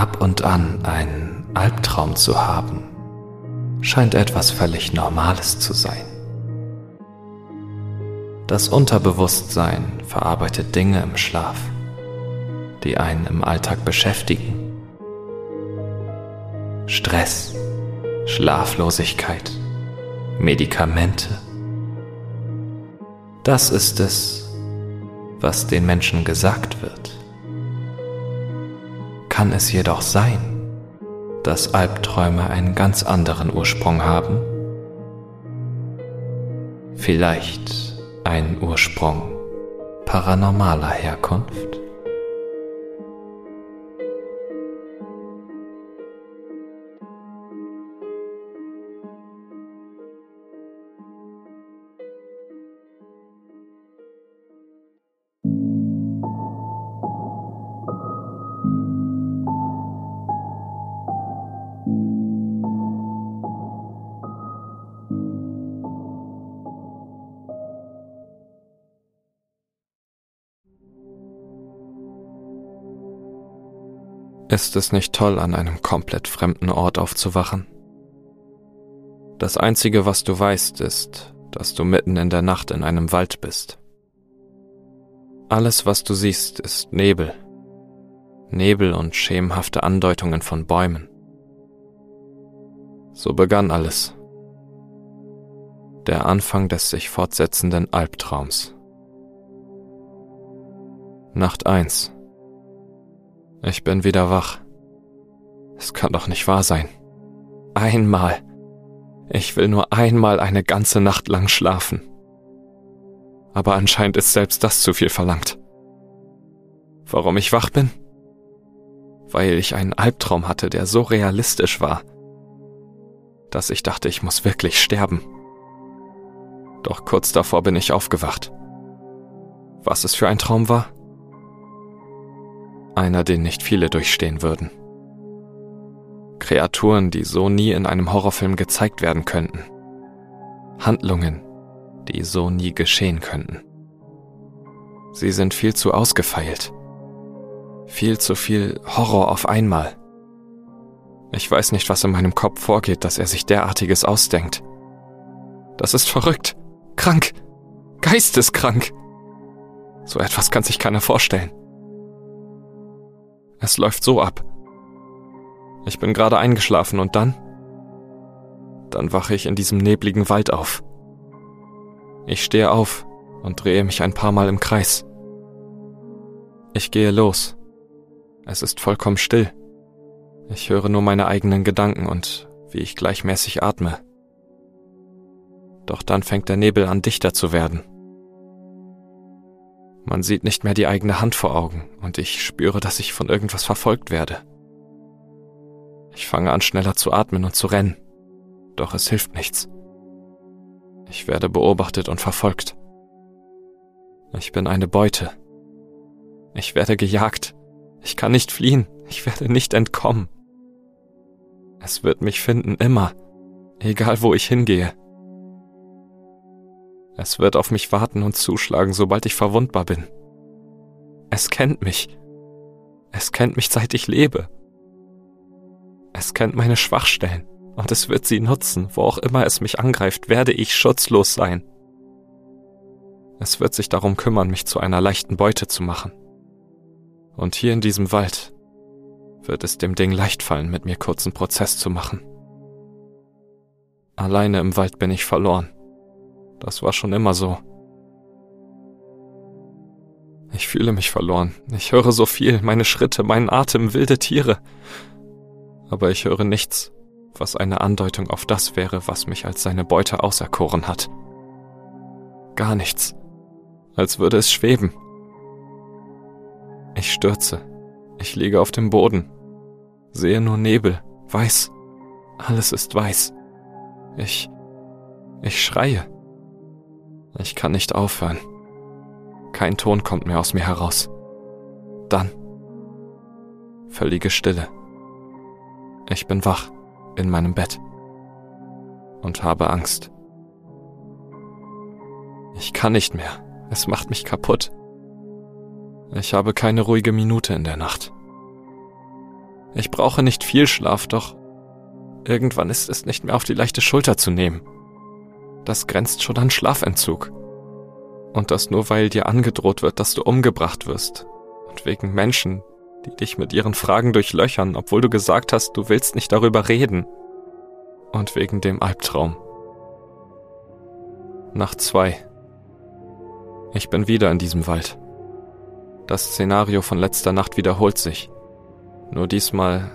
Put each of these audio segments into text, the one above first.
Ab und an einen Albtraum zu haben, scheint etwas völlig Normales zu sein. Das Unterbewusstsein verarbeitet Dinge im Schlaf, die einen im Alltag beschäftigen. Stress, Schlaflosigkeit, Medikamente. Das ist es, was den Menschen gesagt wird. Kann es jedoch sein, dass Albträume einen ganz anderen Ursprung haben? Vielleicht einen Ursprung paranormaler Herkunft? Ist es nicht toll, an einem komplett fremden Ort aufzuwachen? Das Einzige, was du weißt, ist, dass du mitten in der Nacht in einem Wald bist. Alles, was du siehst, ist Nebel. Nebel und schemenhafte Andeutungen von Bäumen. So begann alles. Der Anfang des sich fortsetzenden Albtraums. Nacht 1 ich bin wieder wach. Es kann doch nicht wahr sein. Einmal. Ich will nur einmal eine ganze Nacht lang schlafen. Aber anscheinend ist selbst das zu viel verlangt. Warum ich wach bin? Weil ich einen Albtraum hatte, der so realistisch war, dass ich dachte, ich muss wirklich sterben. Doch kurz davor bin ich aufgewacht. Was es für ein Traum war? Einer, den nicht viele durchstehen würden. Kreaturen, die so nie in einem Horrorfilm gezeigt werden könnten. Handlungen, die so nie geschehen könnten. Sie sind viel zu ausgefeilt. Viel zu viel Horror auf einmal. Ich weiß nicht, was in meinem Kopf vorgeht, dass er sich derartiges ausdenkt. Das ist verrückt. Krank. Geisteskrank. So etwas kann sich keiner vorstellen. Es läuft so ab. Ich bin gerade eingeschlafen und dann? Dann wache ich in diesem nebligen Wald auf. Ich stehe auf und drehe mich ein paar Mal im Kreis. Ich gehe los. Es ist vollkommen still. Ich höre nur meine eigenen Gedanken und wie ich gleichmäßig atme. Doch dann fängt der Nebel an dichter zu werden. Man sieht nicht mehr die eigene Hand vor Augen und ich spüre, dass ich von irgendwas verfolgt werde. Ich fange an schneller zu atmen und zu rennen, doch es hilft nichts. Ich werde beobachtet und verfolgt. Ich bin eine Beute. Ich werde gejagt. Ich kann nicht fliehen. Ich werde nicht entkommen. Es wird mich finden immer, egal wo ich hingehe. Es wird auf mich warten und zuschlagen, sobald ich verwundbar bin. Es kennt mich. Es kennt mich, seit ich lebe. Es kennt meine Schwachstellen und es wird sie nutzen, wo auch immer es mich angreift, werde ich schutzlos sein. Es wird sich darum kümmern, mich zu einer leichten Beute zu machen. Und hier in diesem Wald wird es dem Ding leicht fallen, mit mir kurzen Prozess zu machen. Alleine im Wald bin ich verloren. Das war schon immer so. Ich fühle mich verloren. Ich höre so viel, meine Schritte, meinen Atem, wilde Tiere. Aber ich höre nichts, was eine Andeutung auf das wäre, was mich als seine Beute auserkoren hat. Gar nichts. Als würde es schweben. Ich stürze. Ich liege auf dem Boden. Sehe nur Nebel. Weiß. Alles ist weiß. Ich. Ich schreie. Ich kann nicht aufhören. Kein Ton kommt mehr aus mir heraus. Dann. Völlige Stille. Ich bin wach in meinem Bett und habe Angst. Ich kann nicht mehr. Es macht mich kaputt. Ich habe keine ruhige Minute in der Nacht. Ich brauche nicht viel Schlaf, doch irgendwann ist es nicht mehr auf die leichte Schulter zu nehmen. Das grenzt schon an Schlafentzug. Und das nur, weil dir angedroht wird, dass du umgebracht wirst. Und wegen Menschen, die dich mit ihren Fragen durchlöchern, obwohl du gesagt hast, du willst nicht darüber reden. Und wegen dem Albtraum. Nacht zwei. Ich bin wieder in diesem Wald. Das Szenario von letzter Nacht wiederholt sich. Nur diesmal,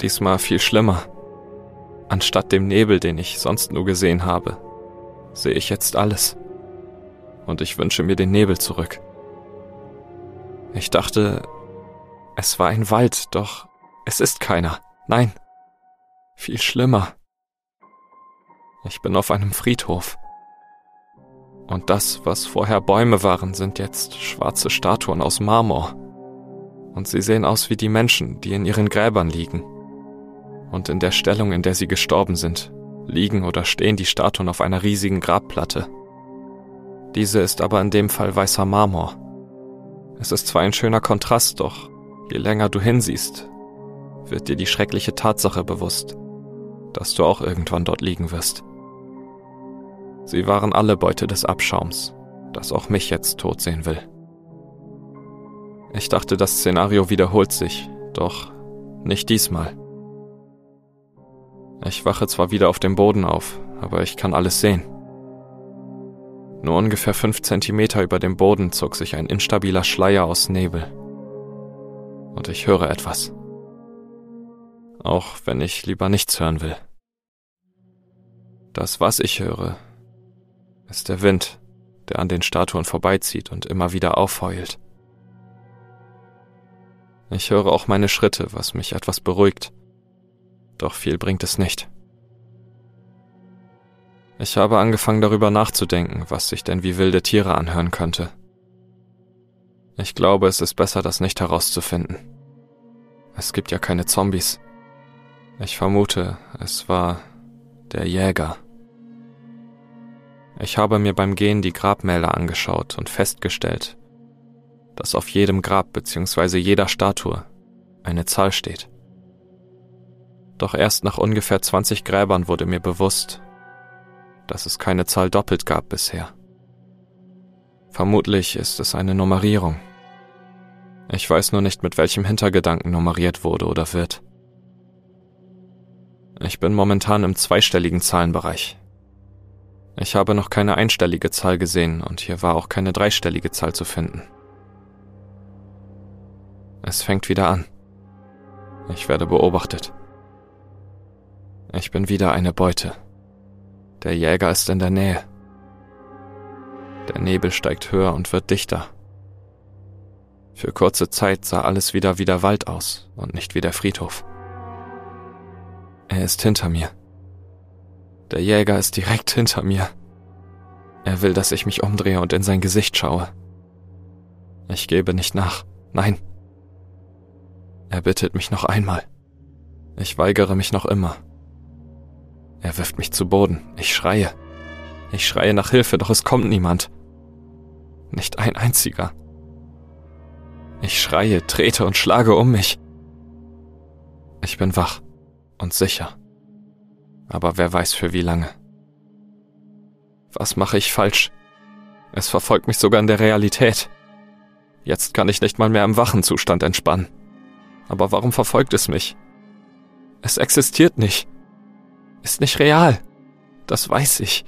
diesmal viel schlimmer. Anstatt dem Nebel, den ich sonst nur gesehen habe, sehe ich jetzt alles. Und ich wünsche mir den Nebel zurück. Ich dachte, es war ein Wald, doch es ist keiner. Nein, viel schlimmer. Ich bin auf einem Friedhof. Und das, was vorher Bäume waren, sind jetzt schwarze Statuen aus Marmor. Und sie sehen aus wie die Menschen, die in ihren Gräbern liegen. Und in der Stellung, in der sie gestorben sind, liegen oder stehen die Statuen auf einer riesigen Grabplatte. Diese ist aber in dem Fall weißer Marmor. Es ist zwar ein schöner Kontrast, doch je länger du hinsiehst, wird dir die schreckliche Tatsache bewusst, dass du auch irgendwann dort liegen wirst. Sie waren alle Beute des Abschaums, das auch mich jetzt tot sehen will. Ich dachte, das Szenario wiederholt sich, doch nicht diesmal. Ich wache zwar wieder auf dem Boden auf, aber ich kann alles sehen. Nur ungefähr fünf Zentimeter über dem Boden zog sich ein instabiler Schleier aus Nebel. Und ich höre etwas. Auch wenn ich lieber nichts hören will. Das, was ich höre, ist der Wind, der an den Statuen vorbeizieht und immer wieder aufheult. Ich höre auch meine Schritte, was mich etwas beruhigt. Doch viel bringt es nicht. Ich habe angefangen darüber nachzudenken, was sich denn wie wilde Tiere anhören könnte. Ich glaube, es ist besser, das nicht herauszufinden. Es gibt ja keine Zombies. Ich vermute, es war der Jäger. Ich habe mir beim Gehen die Grabmäler angeschaut und festgestellt, dass auf jedem Grab bzw. jeder Statue eine Zahl steht. Doch erst nach ungefähr 20 Gräbern wurde mir bewusst, dass es keine Zahl doppelt gab bisher. Vermutlich ist es eine Nummerierung. Ich weiß nur nicht, mit welchem Hintergedanken nummeriert wurde oder wird. Ich bin momentan im zweistelligen Zahlenbereich. Ich habe noch keine einstellige Zahl gesehen und hier war auch keine dreistellige Zahl zu finden. Es fängt wieder an. Ich werde beobachtet. Ich bin wieder eine Beute. Der Jäger ist in der Nähe. Der Nebel steigt höher und wird dichter. Für kurze Zeit sah alles wieder wie der Wald aus und nicht wie der Friedhof. Er ist hinter mir. Der Jäger ist direkt hinter mir. Er will, dass ich mich umdrehe und in sein Gesicht schaue. Ich gebe nicht nach. Nein. Er bittet mich noch einmal. Ich weigere mich noch immer. Er wirft mich zu Boden. Ich schreie. Ich schreie nach Hilfe, doch es kommt niemand. Nicht ein einziger. Ich schreie, trete und schlage um mich. Ich bin wach und sicher aber wer weiß für wie lange. Was mache ich falsch? Es verfolgt mich sogar in der Realität. Jetzt kann ich nicht mal mehr im wachen Zustand entspannen. Aber warum verfolgt es mich? Es existiert nicht. Ist nicht real. Das weiß ich.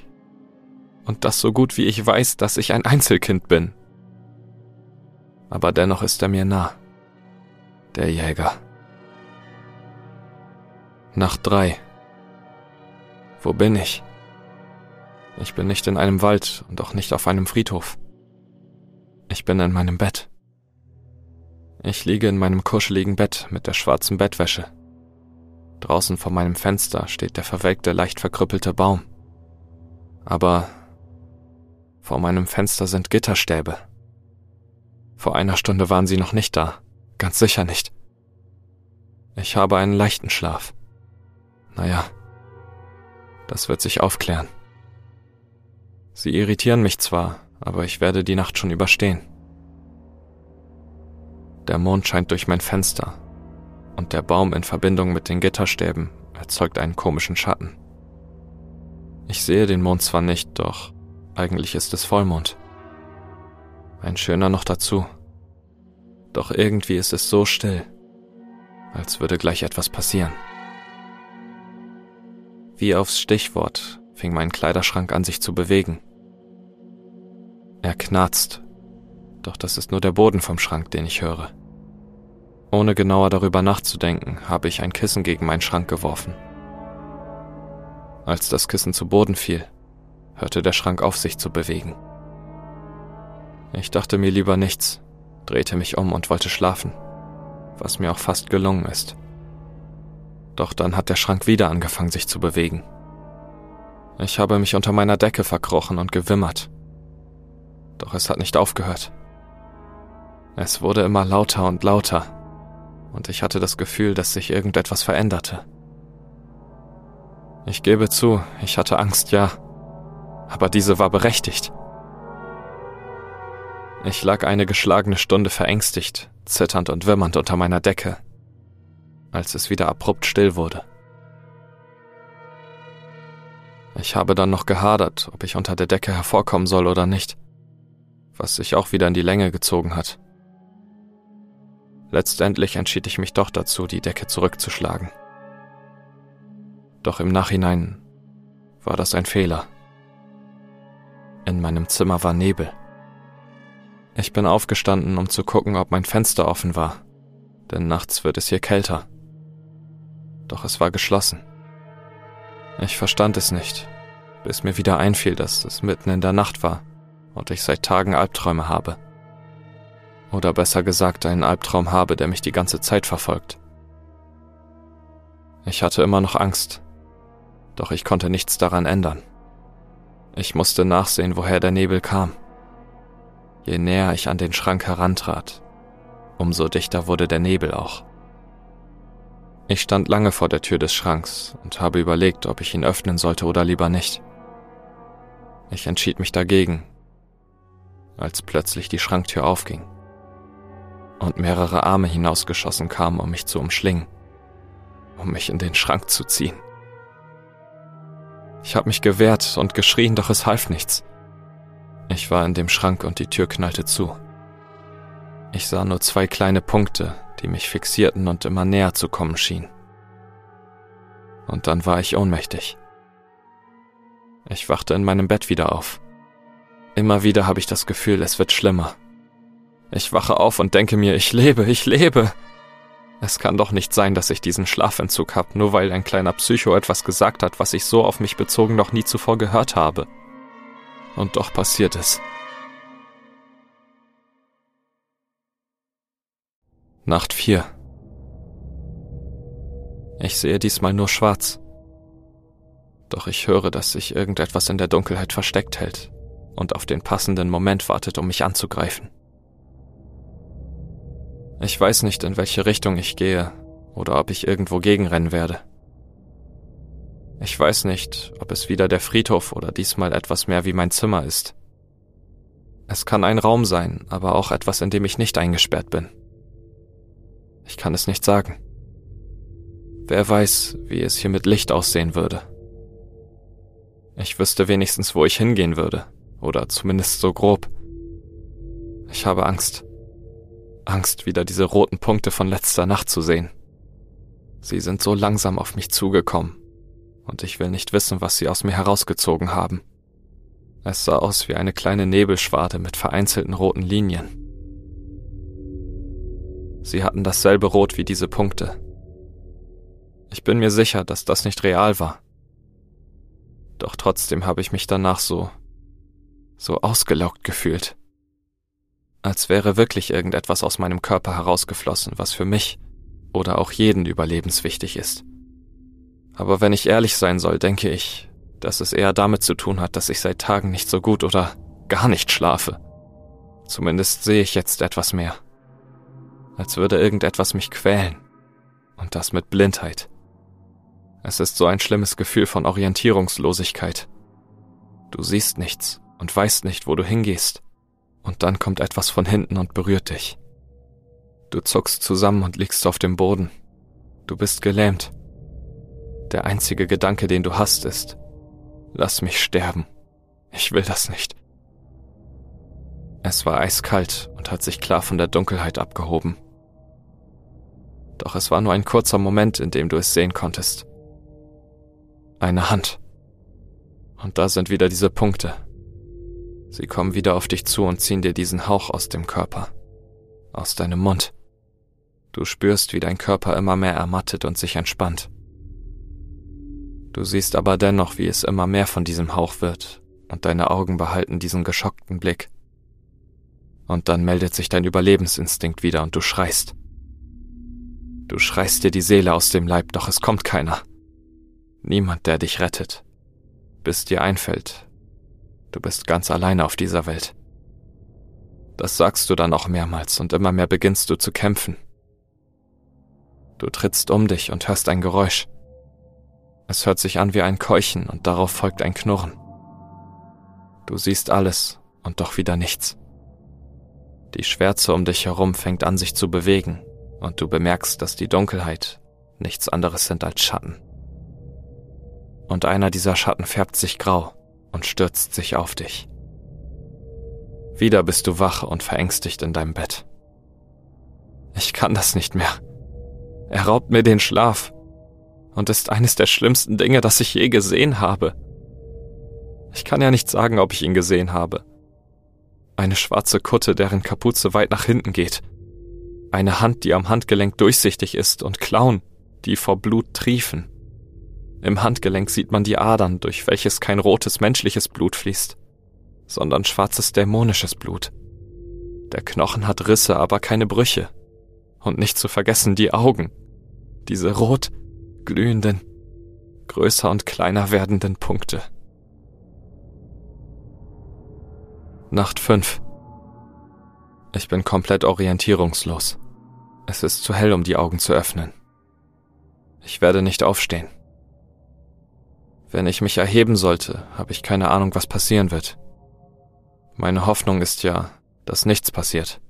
Und das so gut wie ich weiß, dass ich ein Einzelkind bin. Aber dennoch ist er mir nah. Der Jäger. Nacht drei. Wo bin ich? Ich bin nicht in einem Wald und auch nicht auf einem Friedhof. Ich bin in meinem Bett. Ich liege in meinem kuscheligen Bett mit der schwarzen Bettwäsche. Draußen vor meinem Fenster steht der verwelkte, leicht verkrüppelte Baum. Aber vor meinem Fenster sind Gitterstäbe. Vor einer Stunde waren sie noch nicht da. Ganz sicher nicht. Ich habe einen leichten Schlaf. Naja, das wird sich aufklären. Sie irritieren mich zwar, aber ich werde die Nacht schon überstehen. Der Mond scheint durch mein Fenster. Und der Baum in Verbindung mit den Gitterstäben erzeugt einen komischen Schatten. Ich sehe den Mond zwar nicht, doch eigentlich ist es Vollmond. Ein schöner noch dazu. Doch irgendwie ist es so still, als würde gleich etwas passieren. Wie aufs Stichwort fing mein Kleiderschrank an sich zu bewegen. Er knarzt, doch das ist nur der Boden vom Schrank, den ich höre. Ohne genauer darüber nachzudenken, habe ich ein Kissen gegen meinen Schrank geworfen. Als das Kissen zu Boden fiel, hörte der Schrank auf sich zu bewegen. Ich dachte mir lieber nichts, drehte mich um und wollte schlafen, was mir auch fast gelungen ist. Doch dann hat der Schrank wieder angefangen sich zu bewegen. Ich habe mich unter meiner Decke verkrochen und gewimmert. Doch es hat nicht aufgehört. Es wurde immer lauter und lauter, und ich hatte das Gefühl, dass sich irgendetwas veränderte. Ich gebe zu, ich hatte Angst, ja. Aber diese war berechtigt. Ich lag eine geschlagene Stunde verängstigt, zitternd und wimmernd unter meiner Decke, als es wieder abrupt still wurde. Ich habe dann noch gehadert, ob ich unter der Decke hervorkommen soll oder nicht, was sich auch wieder in die Länge gezogen hat. Letztendlich entschied ich mich doch dazu, die Decke zurückzuschlagen. Doch im Nachhinein war das ein Fehler. In meinem Zimmer war Nebel. Ich bin aufgestanden, um zu gucken, ob mein Fenster offen war, denn nachts wird es hier kälter. Doch es war geschlossen. Ich verstand es nicht, bis mir wieder einfiel, dass es mitten in der Nacht war und ich seit Tagen Albträume habe. Oder besser gesagt einen Albtraum habe, der mich die ganze Zeit verfolgt. Ich hatte immer noch Angst, doch ich konnte nichts daran ändern. Ich musste nachsehen, woher der Nebel kam. Je näher ich an den Schrank herantrat, umso dichter wurde der Nebel auch. Ich stand lange vor der Tür des Schranks und habe überlegt, ob ich ihn öffnen sollte oder lieber nicht. Ich entschied mich dagegen, als plötzlich die Schranktür aufging und mehrere Arme hinausgeschossen kamen, um mich zu umschlingen, um mich in den Schrank zu ziehen. Ich habe mich gewehrt und geschrien, doch es half nichts. Ich war in dem Schrank und die Tür knallte zu. Ich sah nur zwei kleine Punkte, die mich fixierten und immer näher zu kommen schienen. Und dann war ich ohnmächtig. Ich wachte in meinem Bett wieder auf. Immer wieder habe ich das Gefühl, es wird schlimmer. Ich wache auf und denke mir, ich lebe, ich lebe. Es kann doch nicht sein, dass ich diesen Schlafentzug habe, nur weil ein kleiner Psycho etwas gesagt hat, was ich so auf mich bezogen noch nie zuvor gehört habe. Und doch passiert es. Nacht 4 Ich sehe diesmal nur schwarz. Doch ich höre, dass sich irgendetwas in der Dunkelheit versteckt hält und auf den passenden Moment wartet, um mich anzugreifen. Ich weiß nicht, in welche Richtung ich gehe oder ob ich irgendwo gegenrennen werde. Ich weiß nicht, ob es wieder der Friedhof oder diesmal etwas mehr wie mein Zimmer ist. Es kann ein Raum sein, aber auch etwas, in dem ich nicht eingesperrt bin. Ich kann es nicht sagen. Wer weiß, wie es hier mit Licht aussehen würde. Ich wüsste wenigstens, wo ich hingehen würde, oder zumindest so grob. Ich habe Angst. Angst, wieder diese roten Punkte von letzter Nacht zu sehen. Sie sind so langsam auf mich zugekommen, und ich will nicht wissen, was sie aus mir herausgezogen haben. Es sah aus wie eine kleine Nebelschwade mit vereinzelten roten Linien. Sie hatten dasselbe Rot wie diese Punkte. Ich bin mir sicher, dass das nicht real war. Doch trotzdem habe ich mich danach so, so ausgelaugt gefühlt als wäre wirklich irgendetwas aus meinem Körper herausgeflossen, was für mich oder auch jeden überlebenswichtig ist. Aber wenn ich ehrlich sein soll, denke ich, dass es eher damit zu tun hat, dass ich seit Tagen nicht so gut oder gar nicht schlafe. Zumindest sehe ich jetzt etwas mehr. Als würde irgendetwas mich quälen. Und das mit Blindheit. Es ist so ein schlimmes Gefühl von Orientierungslosigkeit. Du siehst nichts und weißt nicht, wo du hingehst und dann kommt etwas von hinten und berührt dich. Du zuckst zusammen und liegst auf dem Boden, Du bist gelähmt. Der einzige Gedanke, den du hast, ist, lass mich sterben. Ich will das nicht. Es war eiskalt und hat sich klar von der Dunkelheit abgehoben. Doch es war nur ein kurzer Moment, in dem du es sehen konntest. Eine Hand. Und da sind wieder diese Punkte. Sie kommen wieder auf dich zu und ziehen dir diesen Hauch aus dem Körper, aus deinem Mund. Du spürst, wie dein Körper immer mehr ermattet und sich entspannt. Du siehst aber dennoch, wie es immer mehr von diesem Hauch wird, und deine Augen behalten diesen geschockten Blick. Und dann meldet sich dein Überlebensinstinkt wieder und du schreist. Du schreist dir die Seele aus dem Leib, doch es kommt keiner. Niemand, der dich rettet. Bis dir einfällt, du bist ganz alleine auf dieser Welt. Das sagst du dann auch mehrmals und immer mehr beginnst du zu kämpfen. Du trittst um dich und hörst ein Geräusch. Es hört sich an wie ein Keuchen und darauf folgt ein Knurren. Du siehst alles und doch wieder nichts. Die Schwärze um dich herum fängt an sich zu bewegen und du bemerkst, dass die Dunkelheit nichts anderes sind als Schatten. Und einer dieser Schatten färbt sich grau und stürzt sich auf dich. Wieder bist du wach und verängstigt in deinem Bett. Ich kann das nicht mehr. Er raubt mir den Schlaf und ist eines der schlimmsten Dinge, das ich je gesehen habe. Ich kann ja nicht sagen, ob ich ihn gesehen habe. Eine schwarze Kutte, deren Kapuze weit nach hinten geht. Eine Hand, die am Handgelenk durchsichtig ist und Klauen, die vor Blut triefen. Im Handgelenk sieht man die Adern, durch welches kein rotes menschliches Blut fließt, sondern schwarzes dämonisches Blut. Der Knochen hat Risse, aber keine Brüche. Und nicht zu vergessen die Augen. Diese rot glühenden, größer und kleiner werdenden Punkte. Nacht 5. Ich bin komplett orientierungslos. Es ist zu hell, um die Augen zu öffnen. Ich werde nicht aufstehen. Wenn ich mich erheben sollte, habe ich keine Ahnung, was passieren wird. Meine Hoffnung ist ja, dass nichts passiert.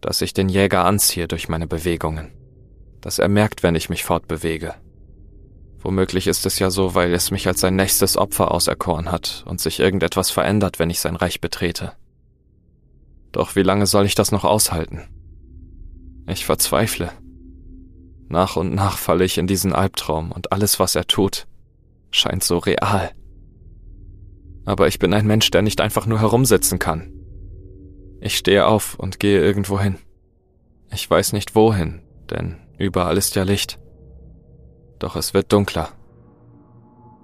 Dass ich den Jäger anziehe durch meine Bewegungen. Dass er merkt, wenn ich mich fortbewege. Womöglich ist es ja so, weil es mich als sein nächstes Opfer auserkoren hat und sich irgendetwas verändert, wenn ich sein Reich betrete. Doch wie lange soll ich das noch aushalten? Ich verzweifle. Nach und nach falle ich in diesen Albtraum und alles, was er tut, scheint so real. Aber ich bin ein Mensch, der nicht einfach nur herumsitzen kann. Ich stehe auf und gehe irgendwo hin. Ich weiß nicht wohin, denn überall ist ja Licht. Doch es wird dunkler.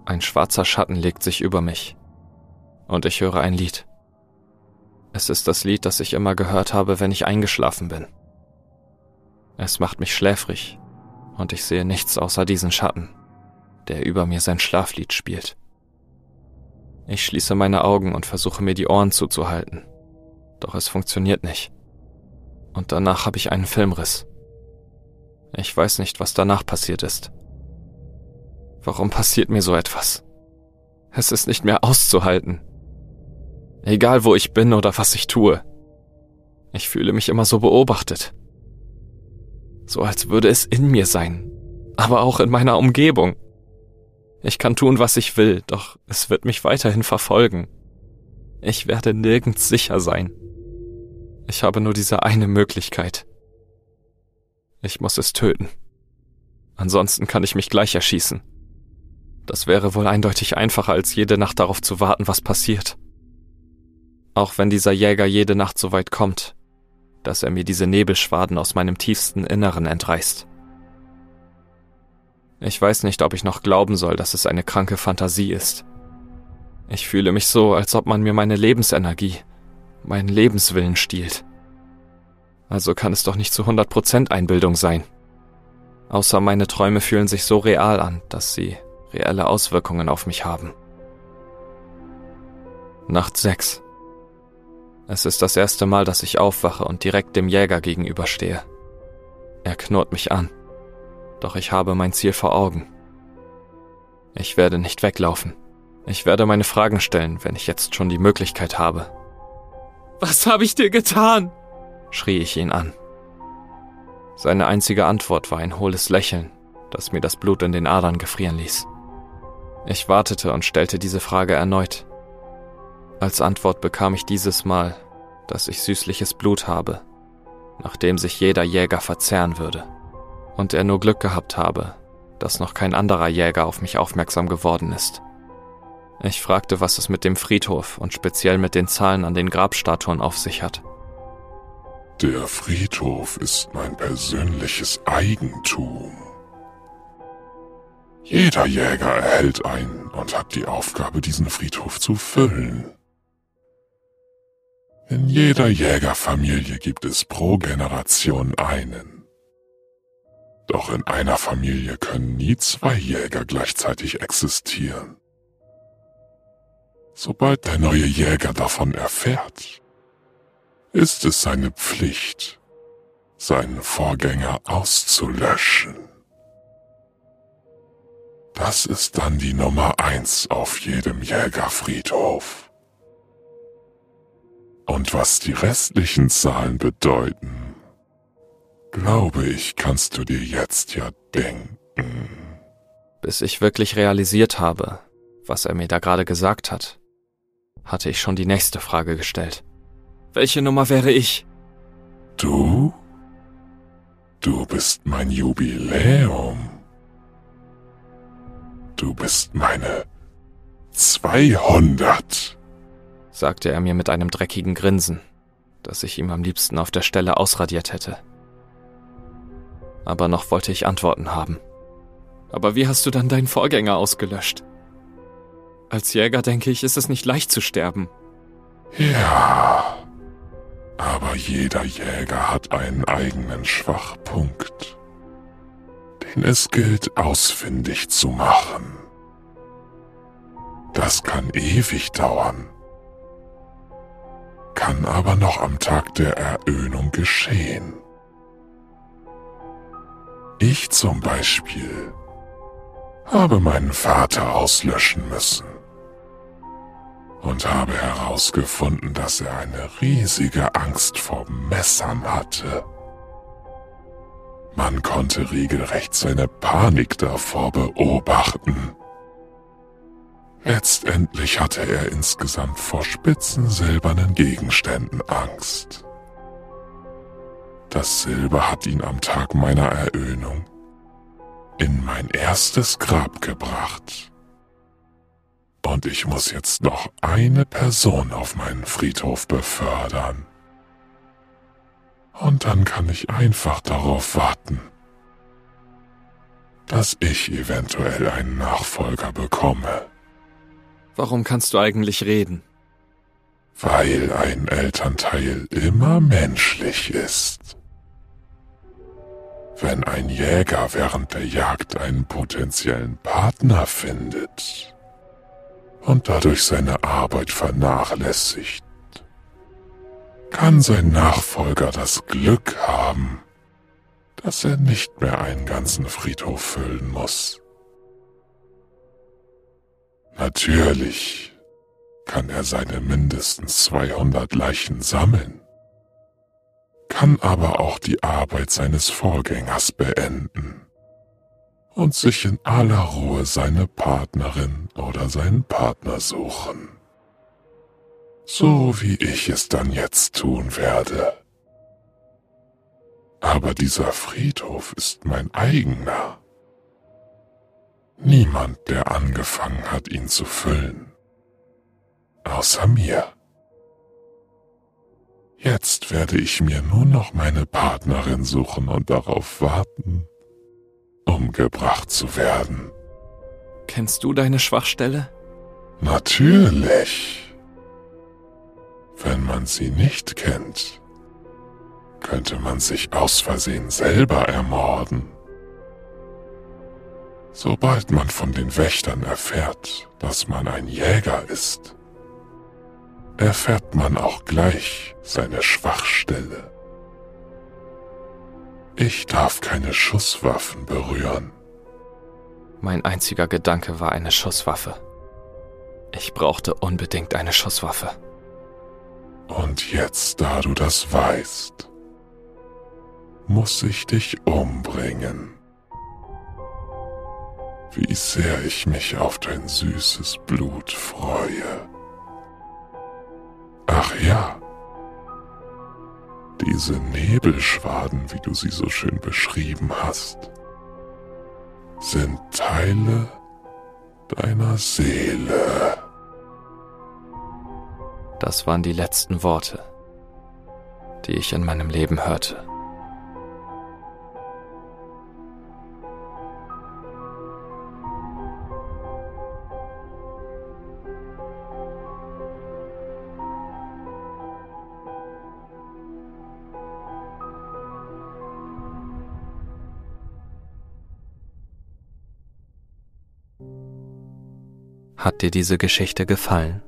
Ein schwarzer Schatten legt sich über mich. Und ich höre ein Lied. Es ist das Lied, das ich immer gehört habe, wenn ich eingeschlafen bin. Es macht mich schläfrig, und ich sehe nichts außer diesen Schatten der über mir sein Schlaflied spielt. Ich schließe meine Augen und versuche mir die Ohren zuzuhalten. Doch es funktioniert nicht. Und danach habe ich einen Filmriss. Ich weiß nicht, was danach passiert ist. Warum passiert mir so etwas? Es ist nicht mehr auszuhalten. Egal wo ich bin oder was ich tue. Ich fühle mich immer so beobachtet. So als würde es in mir sein, aber auch in meiner Umgebung. Ich kann tun, was ich will, doch es wird mich weiterhin verfolgen. Ich werde nirgends sicher sein. Ich habe nur diese eine Möglichkeit. Ich muss es töten. Ansonsten kann ich mich gleich erschießen. Das wäre wohl eindeutig einfacher, als jede Nacht darauf zu warten, was passiert. Auch wenn dieser Jäger jede Nacht so weit kommt, dass er mir diese Nebelschwaden aus meinem tiefsten Inneren entreißt. Ich weiß nicht, ob ich noch glauben soll, dass es eine kranke Fantasie ist. Ich fühle mich so, als ob man mir meine Lebensenergie, meinen Lebenswillen stiehlt. Also kann es doch nicht zu 100% Einbildung sein. Außer meine Träume fühlen sich so real an, dass sie reelle Auswirkungen auf mich haben. Nacht 6. Es ist das erste Mal, dass ich aufwache und direkt dem Jäger gegenüberstehe. Er knurrt mich an doch ich habe mein Ziel vor Augen. Ich werde nicht weglaufen. Ich werde meine Fragen stellen, wenn ich jetzt schon die Möglichkeit habe. Was habe ich dir getan? schrie ich ihn an. Seine einzige Antwort war ein hohles Lächeln, das mir das Blut in den Adern gefrieren ließ. Ich wartete und stellte diese Frage erneut. Als Antwort bekam ich dieses Mal, dass ich süßliches Blut habe, nach dem sich jeder Jäger verzehren würde, und er nur Glück gehabt habe, dass noch kein anderer Jäger auf mich aufmerksam geworden ist. Ich fragte, was es mit dem Friedhof und speziell mit den Zahlen an den Grabstatuen auf sich hat. Der Friedhof ist mein persönliches Eigentum. Jeder Jäger erhält einen und hat die Aufgabe, diesen Friedhof zu füllen. In jeder Jägerfamilie gibt es pro Generation einen. Doch in einer Familie können nie zwei Jäger gleichzeitig existieren. Sobald der neue Jäger davon erfährt, ist es seine Pflicht, seinen Vorgänger auszulöschen. Das ist dann die Nummer eins auf jedem Jägerfriedhof. Und was die restlichen Zahlen bedeuten, glaube ich, kannst du dir jetzt ja denken. Bis ich wirklich realisiert habe, was er mir da gerade gesagt hat, hatte ich schon die nächste Frage gestellt. Welche Nummer wäre ich? Du? Du bist mein Jubiläum. Du bist meine 200, sagte er mir mit einem dreckigen Grinsen, das ich ihm am liebsten auf der Stelle ausradiert hätte. Aber noch wollte ich Antworten haben. Aber wie hast du dann deinen Vorgänger ausgelöscht? Als Jäger denke ich, ist es nicht leicht zu sterben. Ja, aber jeder Jäger hat einen eigenen Schwachpunkt, den es gilt ausfindig zu machen. Das kann ewig dauern, kann aber noch am Tag der Eröhnung geschehen. Ich zum Beispiel habe meinen Vater auslöschen müssen und habe herausgefunden, dass er eine riesige Angst vor Messern hatte. Man konnte regelrecht seine Panik davor beobachten. Letztendlich hatte er insgesamt vor spitzen silbernen Gegenständen Angst. Das Silber hat ihn am Tag meiner Eröhnung in mein erstes Grab gebracht. Und ich muss jetzt noch eine Person auf meinen Friedhof befördern. Und dann kann ich einfach darauf warten, dass ich eventuell einen Nachfolger bekomme. Warum kannst du eigentlich reden? Weil ein Elternteil immer menschlich ist. Wenn ein Jäger während der Jagd einen potenziellen Partner findet, und dadurch seine Arbeit vernachlässigt, kann sein Nachfolger das Glück haben, dass er nicht mehr einen ganzen Friedhof füllen muss. Natürlich kann er seine mindestens 200 Leichen sammeln, kann aber auch die Arbeit seines Vorgängers beenden und sich in aller Ruhe seine Partnerin oder seinen Partner suchen. So wie ich es dann jetzt tun werde. Aber dieser Friedhof ist mein eigener. Niemand, der angefangen hat, ihn zu füllen. Außer mir. Jetzt werde ich mir nur noch meine Partnerin suchen und darauf warten, umgebracht zu werden. Kennst du deine Schwachstelle? Natürlich. Wenn man sie nicht kennt, könnte man sich aus Versehen selber ermorden. Sobald man von den Wächtern erfährt, dass man ein Jäger ist, erfährt man auch gleich seine Schwachstelle. Ich darf keine Schusswaffen berühren. Mein einziger Gedanke war eine Schusswaffe. Ich brauchte unbedingt eine Schusswaffe. Und jetzt, da du das weißt, muss ich dich umbringen. wie sehr ich mich auf dein süßes Blut freue. Diese Nebelschwaden, wie du sie so schön beschrieben hast, sind Teile deiner Seele. Das waren die letzten Worte, die ich in meinem Leben hörte. Hat dir diese Geschichte gefallen?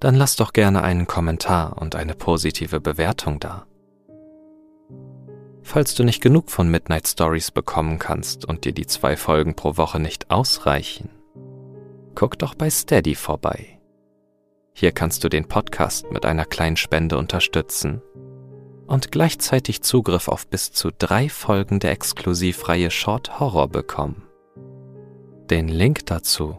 Dann lass doch gerne einen Kommentar und eine positive Bewertung da. Falls du nicht genug von Midnight Stories bekommen kannst und dir die zwei Folgen pro Woche nicht ausreichen, guck doch bei Steady vorbei. Hier kannst du den Podcast mit einer kleinen Spende unterstützen und gleichzeitig Zugriff auf bis zu drei Folgen der Exklusivreihe Short Horror bekommen. Den Link dazu